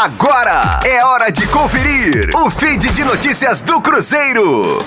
Agora é hora de conferir o feed de notícias do Cruzeiro.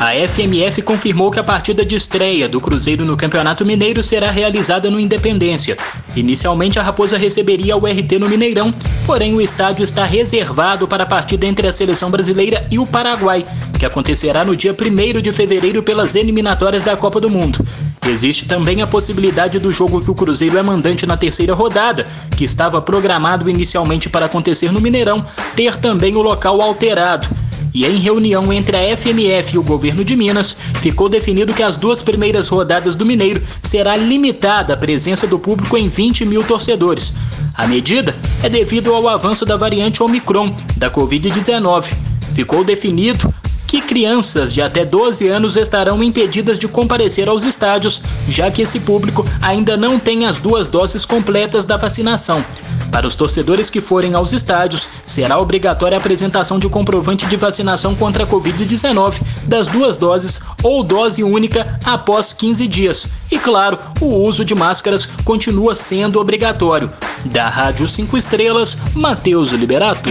A FMF confirmou que a partida de estreia do Cruzeiro no Campeonato Mineiro será realizada no Independência. Inicialmente, a Raposa receberia o RT no Mineirão, porém o estádio está reservado para a partida entre a seleção brasileira e o Paraguai, que acontecerá no dia 1 de fevereiro pelas eliminatórias da Copa do Mundo. Existe também a possibilidade do jogo que o Cruzeiro é mandante na terceira rodada, que estava programado inicialmente para acontecer no Mineirão, ter também o local alterado e em reunião entre a FMF e o governo de Minas, ficou definido que as duas primeiras rodadas do Mineiro será limitada a presença do público em 20 mil torcedores. A medida é devido ao avanço da variante Omicron da Covid-19. Ficou definido que crianças de até 12 anos estarão impedidas de comparecer aos estádios, já que esse público ainda não tem as duas doses completas da vacinação. Para os torcedores que forem aos estádios, será obrigatória a apresentação de comprovante de vacinação contra a Covid-19 das duas doses ou dose única após 15 dias. E claro, o uso de máscaras continua sendo obrigatório. Da Rádio 5 Estrelas, Matheus Liberato.